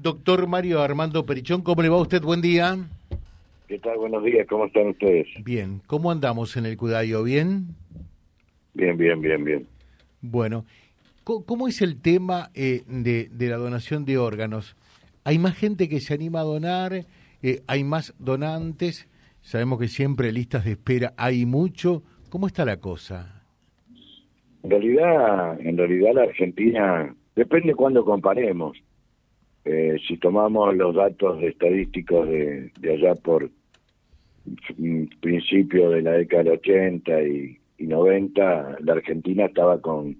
Doctor Mario Armando Perichón, ¿cómo le va a usted? Buen día. ¿Qué tal? Buenos días, ¿cómo están ustedes? Bien, ¿cómo andamos en el Cudayo? ¿Bien? Bien, bien, bien, bien. Bueno, ¿cómo es el tema eh, de, la donación de órganos? ¿Hay más gente que se anima a donar? Eh, ¿Hay más donantes? Sabemos que siempre listas de espera hay mucho. ¿Cómo está la cosa? En realidad, en realidad la Argentina, depende cuándo comparemos. Eh, si tomamos los datos estadísticos de, allá por principio de la década del 80 y, 90, la Argentina estaba con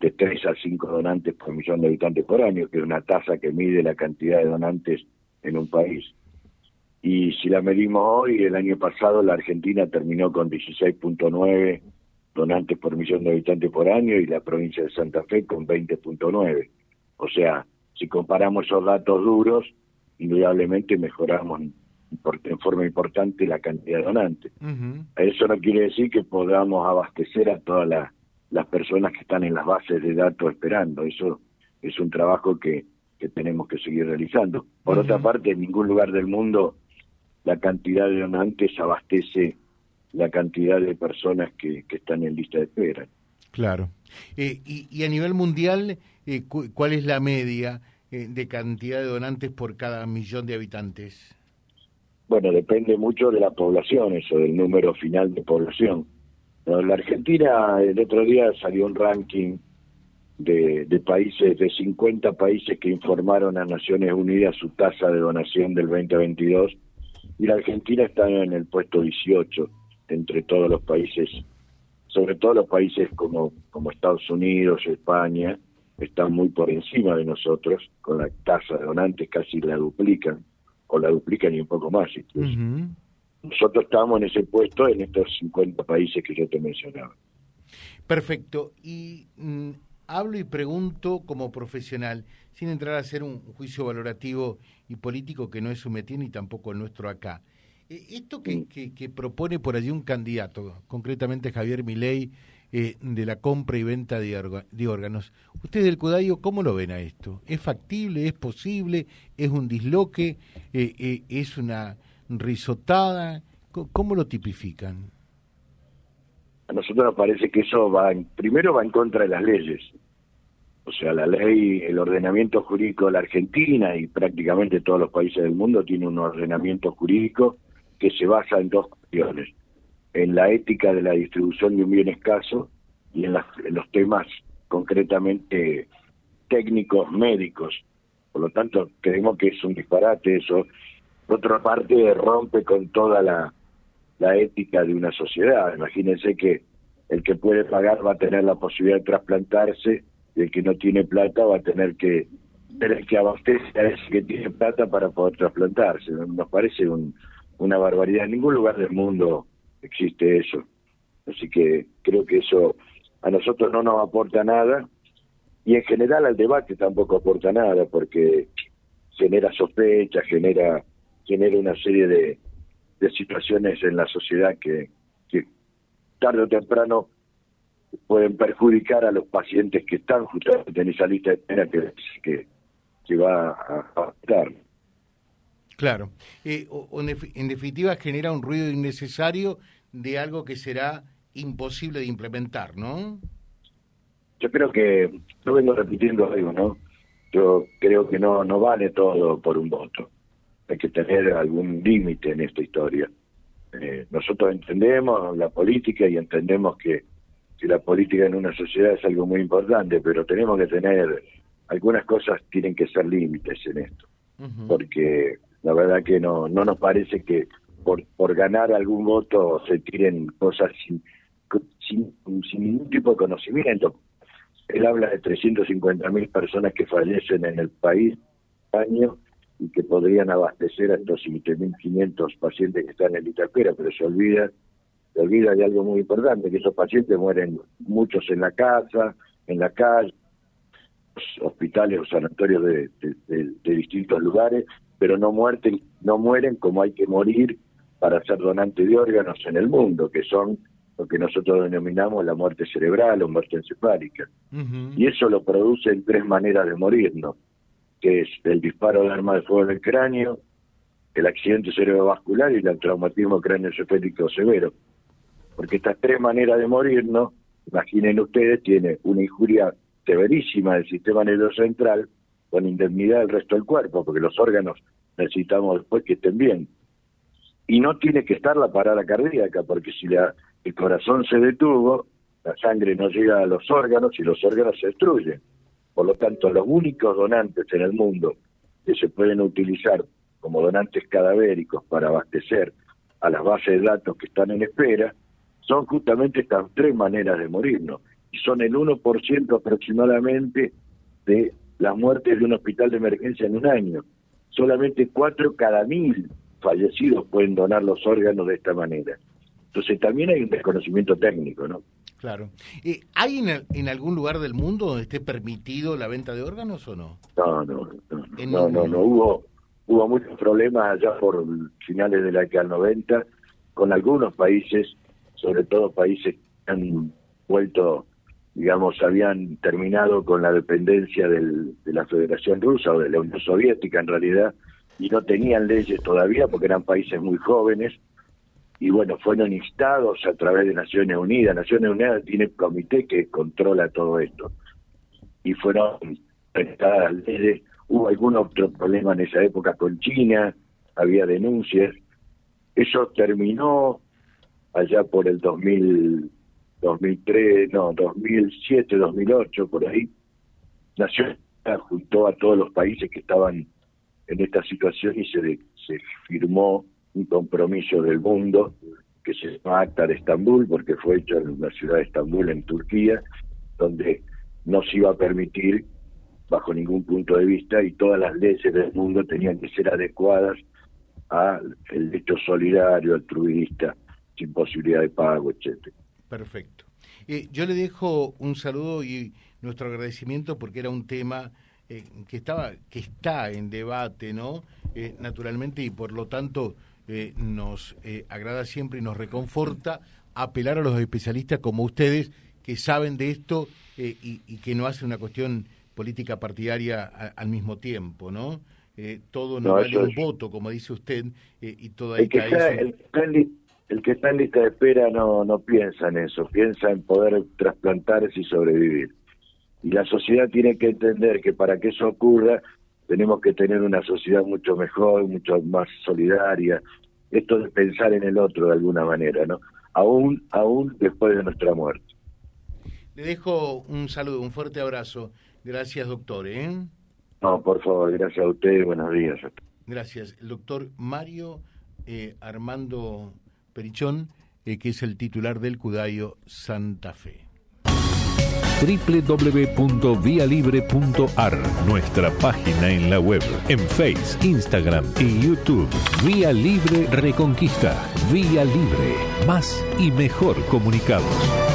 de 3 a 5 donantes por millón de habitantes por año, que es una tasa que mide la cantidad de donantes en un país. Y si la medimos hoy, el año pasado la Argentina terminó con 16.9 donantes por millón de habitantes por año y la provincia de Santa Fe con 20.9. O sea, si comparamos esos datos duros, indudablemente mejoramos en forma importante la cantidad de donantes. Eso no quiere decir que podamos abastecer a todas las personas que están en las bases de datos esperando. Eso es un trabajo que, tenemos que seguir realizando. Por otra parte, en ningún lugar del mundo la cantidad de donantes abastece la cantidad de personas que, están en lista de espera. Claro. Eh, y, a nivel mundial, eh, ¿cuál es la media eh, de cantidad de donantes por cada millón de habitantes? Bueno, depende mucho de la población, eso, del número final de población. La Argentina, el otro día salió un ranking de, de, países, de 50 países que informaron a Naciones Unidas su tasa de donación del 2022, y la Argentina está en el puesto 18 entre todos los países, sobre todo los países como, como Estados Unidos, España, están muy por encima de nosotros, con la tasa de donantes casi la duplican, o la duplican y un poco más incluso. Nosotros estamos en ese puesto en estos 50 países que yo te mencionaba. Perfecto. Y mm, hablo y pregunto como profesional, sin entrar a hacer un juicio valorativo y político que no es su métier ni tampoco el nuestro acá. Eh, esto que, que, propone por allí un candidato, concretamente Javier Milei, eh, de la compra y venta de, órganos, ¿ustedes del Cudayo cómo lo ven a esto? ¿Es factible? ¿Es posible? ¿Es un disloque? Eh, ¿Es una risotada? ¿Cómo lo tipifican? A nosotros nos parece que eso va, primero va en contra de las leyes. O sea, la ley, el ordenamiento jurídico de la Argentina y prácticamente todos los países del mundo tiene un ordenamiento jurídico que se basa en dos cuestiones, en la ética de la distribución de un bien escaso y en, los temas concretamente técnicos médicos. Por lo tanto, creemos que es un disparate eso. Por otra parte, rompe con toda la, la ética de una sociedad. Imagínense que el que puede pagar va a tener la posibilidad de trasplantarse y el que no tiene plata va a tener que tener que abastecer a ese que tiene plata para poder trasplantarse. Nos parece un, una barbaridad. En ningún lugar del mundo existe eso. Así que creo que eso a nosotros no nos aporta nada y en general al debate tampoco aporta nada porque genera sospecha, genera genera una serie de, de situaciones en la sociedad que, que tarde o temprano pueden perjudicar a los pacientes que están justamente en esa lista de espera que, que, que va a afectar. Claro. Eh, en definitiva, genera un ruido innecesario de algo que será imposible de implementar, ¿no? Yo creo que, yo vengo repitiendo algo, ¿no? Yo creo que no, no vale todo por un voto. Hay que tener algún límite en esta historia. Eh, nosotros entendemos la política y entendemos que, que la política en una sociedad es algo muy importante, pero tenemos que tener, algunas cosas tienen que ser límites en esto. Porque la verdad que no, no nos parece que por, por ganar algún voto se tiren cosas sin, sin, sin ningún tipo de conocimiento. Él habla de 350.000 mil personas que fallecen en el país año y que podrían abastecer a estos 7.500 pacientes que están en lista espera, pero se olvida, se olvida de algo muy importante, que esos pacientes mueren muchos en la casa, en la calle, hospitales o sanatorios de, de distintos lugares, pero no, muerten, no mueren como hay que morir para ser donante de órganos en el mundo, que son lo que nosotros denominamos la muerte cerebral o muerte encefálica. Y eso lo produce en tres maneras de morir, ¿no? que es el disparo de arma de fuego en el cráneo, el accidente cerebrovascular y el traumatismo cráneo-encefálico severo. Porque estas tres maneras de morir, ¿no? imaginen ustedes, tiene una injuria severísima del sistema nervioso central con indemnidad del resto del cuerpo, porque los órganos necesitamos después que estén bien. Y no tiene que estar la parada cardíaca, porque si la, el corazón se detuvo, la sangre no llega a los órganos y los órganos se destruyen. Por lo tanto, los únicos donantes en el mundo que se pueden utilizar como donantes cadavéricos para abastecer a las bases de datos que están en espera son justamente estas tres maneras de morirnos. Y son el 1% aproximadamente de las muertes de un hospital de emergencia en un año. Solamente cuatro cada mil fallecidos pueden donar los órganos de esta manera. Entonces también hay un desconocimiento técnico, ¿no? Claro. Eh, ¿Hay en, algún lugar del mundo donde esté permitido la venta de órganos o no? No, no, no, no, no, Hubo, hubo muchos problemas allá por finales de la década 90 con algunos países sobre todo países que han vuelto, digamos, habían terminado con la dependencia de la Federación Rusa o de la Unión Soviética en realidad, y no tenían leyes todavía porque eran países muy jóvenes, y bueno, fueron instados a través de Naciones Unidas. Naciones Unidas tiene un comité que controla todo esto. Y fueron prestadas leyes. Hubo algún otro problema en esa época con China, había denuncias. Eso terminó allá por el 2000, 2003, no, 2007, 2008, por ahí, nació junto a todos los países que estaban en esta situación y se, se firmó un compromiso del mundo que se llama Acta de Estambul, porque fue hecho en la ciudad de Estambul, en Turquía, donde no se iba a permitir bajo ningún punto de vista y todas las leyes del mundo tenían que ser adecuadas al hecho solidario, altruista, sin posibilidad de pago, etcétera. Perfecto. Eh, yo le dejo un saludo y nuestro agradecimiento porque era un tema eh, que estaba, que está en debate, ¿no? Eh, naturalmente y por lo tanto nos agrada siempre y nos reconforta apelar a los especialistas como ustedes que saben de esto y, que no hacen una cuestión política partidaria al mismo tiempo, ¿no? todo no, vale un voto, como dice usted, y toda esta el que está en lista de espera no, no piensa en eso, piensa en poder trasplantarse y sobrevivir. Y la sociedad tiene que entender que para que eso ocurra tenemos que tener una sociedad mucho mejor, mucho más solidaria, esto de pensar en el otro de alguna manera, ¿no? Aún, aún después de nuestra muerte. Le dejo un saludo, un fuerte abrazo. Gracias, doctor. ¿eh? No, por favor, gracias a usted. Buenos días. Gracias. El doctor Mario eh, Armando Perichón, eh, que es el titular del Cudayo Santa Fe www.vialibre.ar, nuestra página en la web, en Face, Instagram y YouTube. Vía Libre Reconquista. Vía Libre. Más y mejor comunicados.